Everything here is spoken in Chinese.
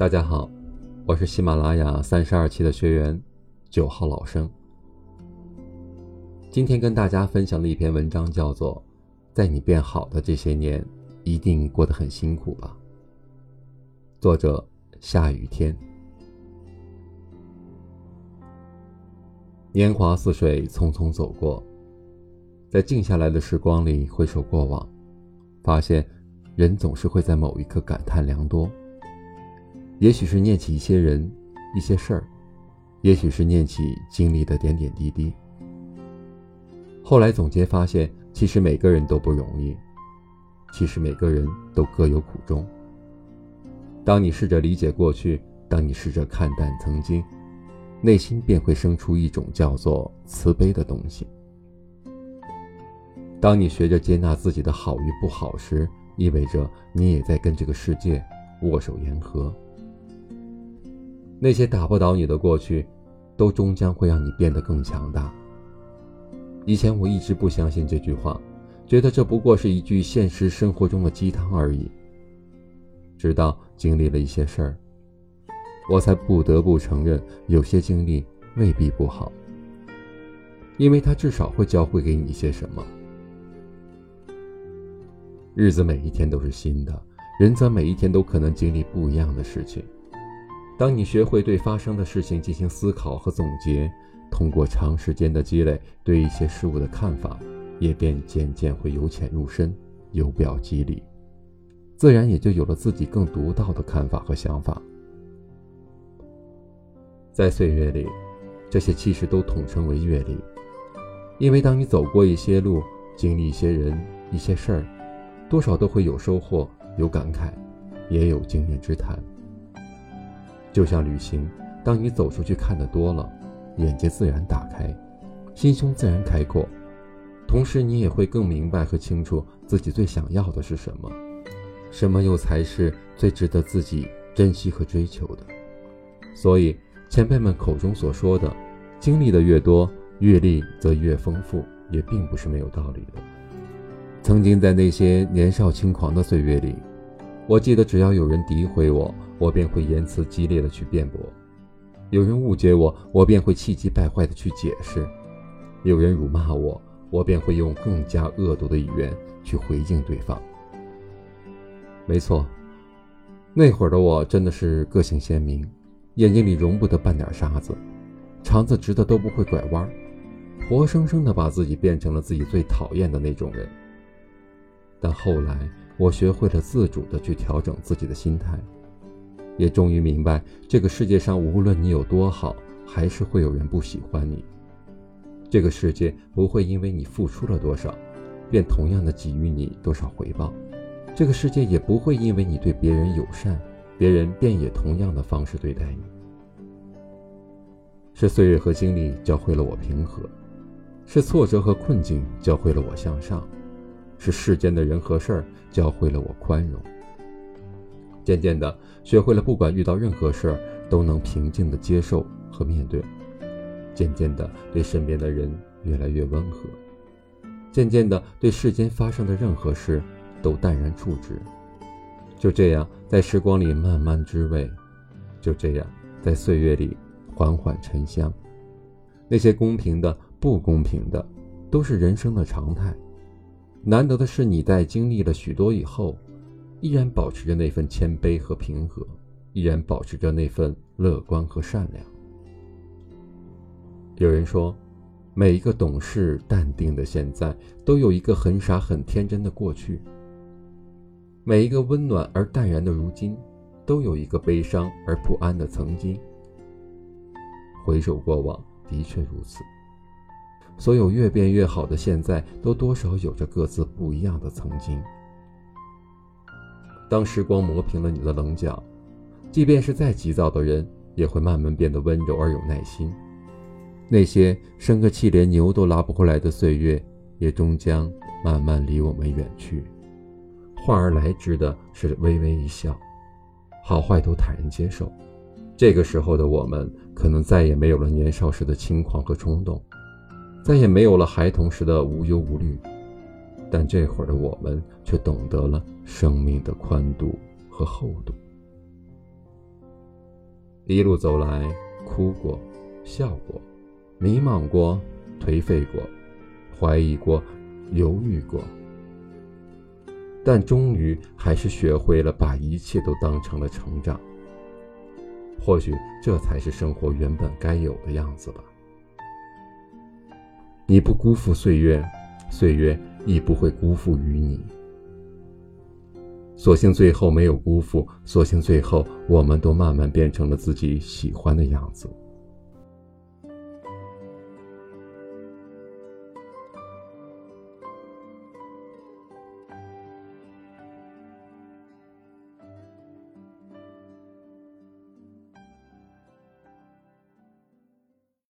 大家好，我是喜马拉雅三十二期的学员，九号老生。今天跟大家分享的一篇文章叫做《在你变好的这些年，一定过得很辛苦吧》。作者下雨天。年华似水，匆匆走过，在静下来的时光里回首过往，发现人总是会在某一刻感叹良多。也许是念起一些人、一些事儿，也许是念起经历的点点滴滴。后来总结发现，其实每个人都不容易，其实每个人都各有苦衷。当你试着理解过去，当你试着看淡曾经，内心便会生出一种叫做慈悲的东西。当你学着接纳自己的好与不好时，意味着你也在跟这个世界握手言和。那些打不倒你的过去，都终将会让你变得更强大。以前我一直不相信这句话，觉得这不过是一句现实生活中的鸡汤而已。直到经历了一些事儿，我才不得不承认，有些经历未必不好，因为它至少会教会给你一些什么。日子每一天都是新的，人则每一天都可能经历不一样的事情。当你学会对发生的事情进行思考和总结，通过长时间的积累，对一些事物的看法也便渐渐会由浅入深，由表及里，自然也就有了自己更独到的看法和想法。在岁月里，这些其实都统称为阅历，因为当你走过一些路，经历一些人、一些事儿，多少都会有收获、有感慨，也有经验之谈。就像旅行，当你走出去看得多了，眼界自然打开，心胸自然开阔，同时你也会更明白和清楚自己最想要的是什么，什么又才是最值得自己珍惜和追求的。所以前辈们口中所说的，经历的越多，阅历则越丰富，也并不是没有道理的。曾经在那些年少轻狂的岁月里，我记得只要有人诋毁我。我便会言辞激烈的去辩驳，有人误解我，我便会气急败坏的去解释；有人辱骂我，我便会用更加恶毒的语言去回应对方。没错，那会儿的我真的是个性鲜明，眼睛里容不得半点沙子，肠子直的都不会拐弯，活生生的把自己变成了自己最讨厌的那种人。但后来，我学会了自主的去调整自己的心态。也终于明白，这个世界上无论你有多好，还是会有人不喜欢你。这个世界不会因为你付出了多少，便同样的给予你多少回报。这个世界也不会因为你对别人友善，别人便以同样的方式对待你。是岁月和经历教会了我平和，是挫折和困境教会了我向上，是世间的人和事儿教会了我宽容。渐渐的，学会了不管遇到任何事儿都能平静的接受和面对；渐渐的，对身边的人越来越温和；渐渐的，对世间发生的任何事都淡然处之。就这样，在时光里慢慢滋味；就这样，在岁月里缓缓沉香。那些公平的、不公平的，都是人生的常态。难得的是，你在经历了许多以后。依然保持着那份谦卑和平和，依然保持着那份乐观和善良。有人说，每一个懂事淡定的现在，都有一个很傻很天真的过去；每一个温暖而淡然的如今，都有一个悲伤而不安的曾经。回首过往，的确如此。所有越变越好的现在，都多少有着各自不一样的曾经。当时光磨平了你的棱角，即便是再急躁的人，也会慢慢变得温柔而有耐心。那些生个气连牛都拉不回来的岁月，也终将慢慢离我们远去。换而来之的是微微一笑，好坏都坦然接受。这个时候的我们，可能再也没有了年少时的轻狂和冲动，再也没有了孩童时的无忧无虑。但这会儿的我们却懂得了生命的宽度和厚度。一路走来，哭过，笑过，迷茫过，颓废过，怀疑过，犹豫过，但终于还是学会了把一切都当成了成长。或许这才是生活原本该有的样子吧。你不辜负岁月，岁月亦不会辜负于你。所幸最后没有辜负，所幸最后我们都慢慢变成了自己喜欢的样子。